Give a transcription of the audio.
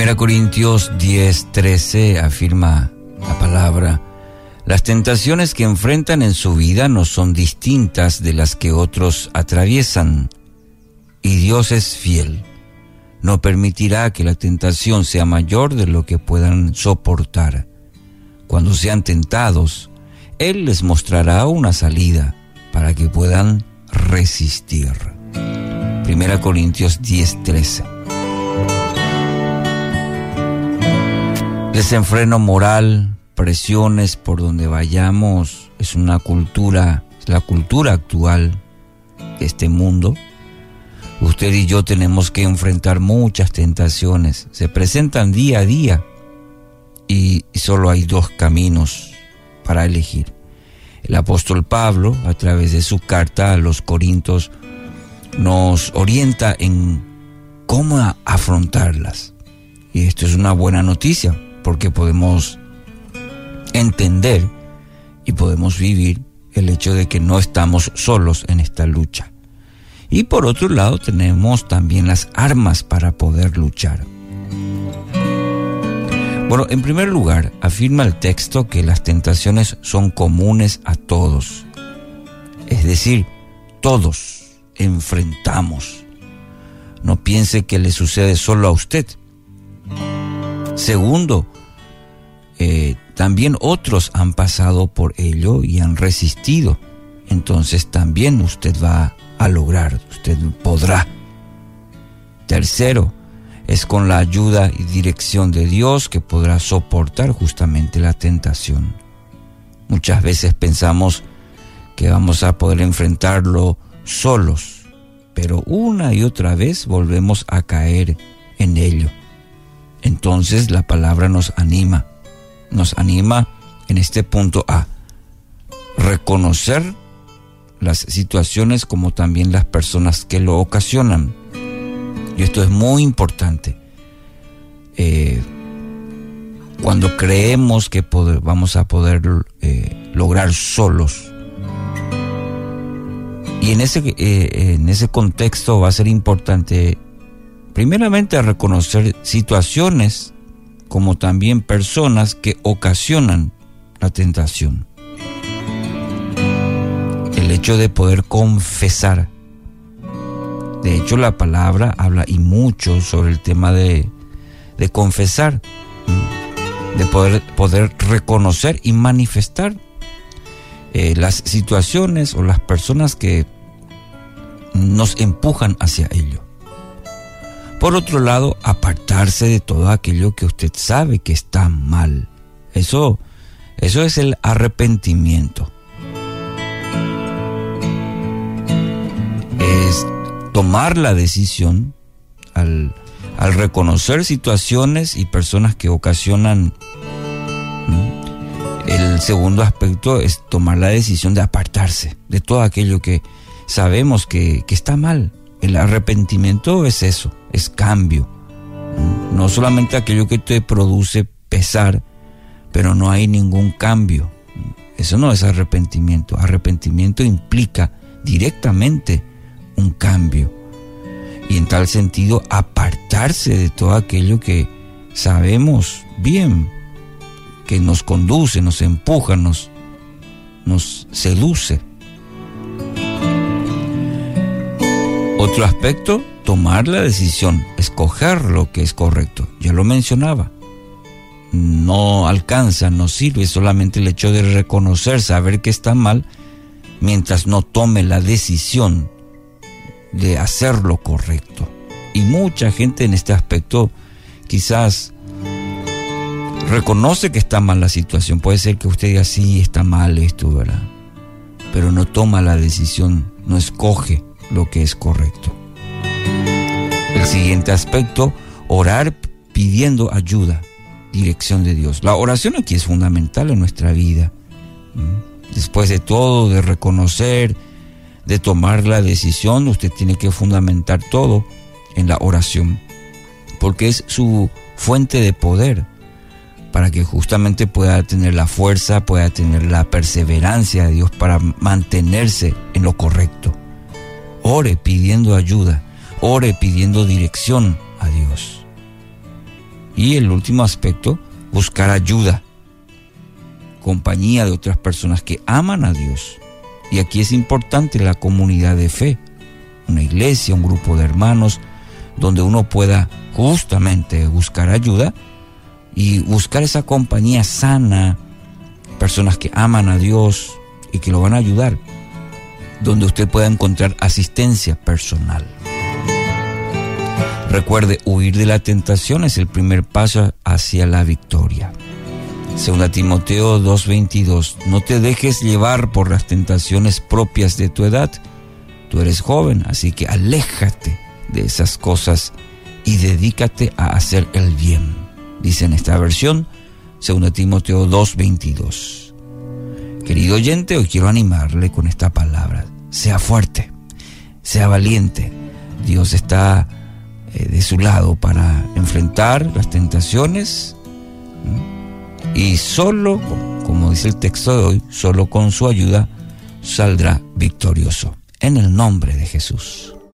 Primera Corintios 10, 13 afirma la palabra, las tentaciones que enfrentan en su vida no son distintas de las que otros atraviesan, y Dios es fiel. No permitirá que la tentación sea mayor de lo que puedan soportar. Cuando sean tentados, Él les mostrará una salida para que puedan resistir. Primera Corintios 10, Desenfreno moral, presiones por donde vayamos, es una cultura, es la cultura actual de este mundo. Usted y yo tenemos que enfrentar muchas tentaciones, se presentan día a día y solo hay dos caminos para elegir. El apóstol Pablo, a través de su carta a los Corintios, nos orienta en cómo afrontarlas. Y esto es una buena noticia, porque podemos entender y podemos vivir el hecho de que no estamos solos en esta lucha. Y por otro lado tenemos también las armas para poder luchar. Bueno, en primer lugar, afirma el texto que las tentaciones son comunes a todos. Es decir, todos enfrentamos. No piense que le sucede solo a usted. Segundo, eh, también otros han pasado por ello y han resistido. Entonces también usted va a lograr, usted podrá. Tercero, es con la ayuda y dirección de Dios que podrá soportar justamente la tentación. Muchas veces pensamos que vamos a poder enfrentarlo solos, pero una y otra vez volvemos a caer en ello. Entonces la palabra nos anima nos anima en este punto a reconocer las situaciones como también las personas que lo ocasionan. Y esto es muy importante. Eh, cuando creemos que vamos a poder eh, lograr solos. Y en ese, eh, en ese contexto va a ser importante, primeramente, reconocer situaciones como también personas que ocasionan la tentación. El hecho de poder confesar. De hecho, la palabra habla y mucho sobre el tema de, confesar, de poder, poder reconocer y manifestar eh, las situaciones o las personas que nos empujan hacia ello. Por otro lado, apartarse de todo aquello que usted sabe que está mal. Eso, eso es el arrepentimiento. Es tomar la decisión al, al reconocer situaciones y personas que ocasionan el segundo aspecto es tomar la decisión de apartarse de todo aquello que sabemos que, que, está mal. El arrepentimiento es eso, es cambio. No solamente aquello que te produce pesar, pero no hay ningún cambio. Eso no es arrepentimiento. Arrepentimiento implica directamente un cambio. Y en tal sentido, apartarse de todo aquello que sabemos bien, que nos conduce, nos empuja, nos, nos seduce. Otro aspecto, tomar la decisión, escoger lo que es correcto. Ya lo mencionaba. No alcanza, no sirve solamente el hecho de reconocer, saber que está mal, mientras no tome la decisión de hacer lo correcto. Y mucha gente en este aspecto quizás reconoce que está mal la situación. Puede ser que usted diga, sí, está mal esto, ¿verdad? Pero no toma la decisión, no escoge lo que es correcto. El siguiente aspecto, orar pidiendo ayuda, dirección de Dios. La oración aquí es fundamental en nuestra vida. Después de todo, de reconocer, de tomar la decisión, usted tiene que fundamentar todo en la oración, porque es su fuente de poder para que justamente pueda tener la fuerza, pueda tener la perseverancia de Dios para mantenerse en lo correcto. Ore pidiendo ayuda, ore pidiendo dirección a Dios. Y el último aspecto, buscar ayuda, compañía de otras personas que aman a Dios. Y aquí es importante la comunidad de fe, una iglesia, un grupo de hermanos, donde uno pueda justamente buscar ayuda y buscar esa compañía sana, personas que aman a Dios y que lo van a ayudar, donde usted pueda encontrar asistencia personal. Recuerde, huir de la tentación es el primer paso hacia la victoria. Segunda Timoteo 2:22, no te dejes llevar por las tentaciones propias de tu edad. Tú eres joven, así que aléjate de esas cosas y dedícate a hacer el bien. Dice en esta versión, Segunda Timoteo 2:22. Querido oyente, hoy quiero animarle con esta palabra. Sea fuerte, sea valiente. Dios está eh, de su lado para enfrentar las tentaciones y solo, como dice el texto de hoy, solo con su ayuda saldrá victorioso. En el nombre de Jesús.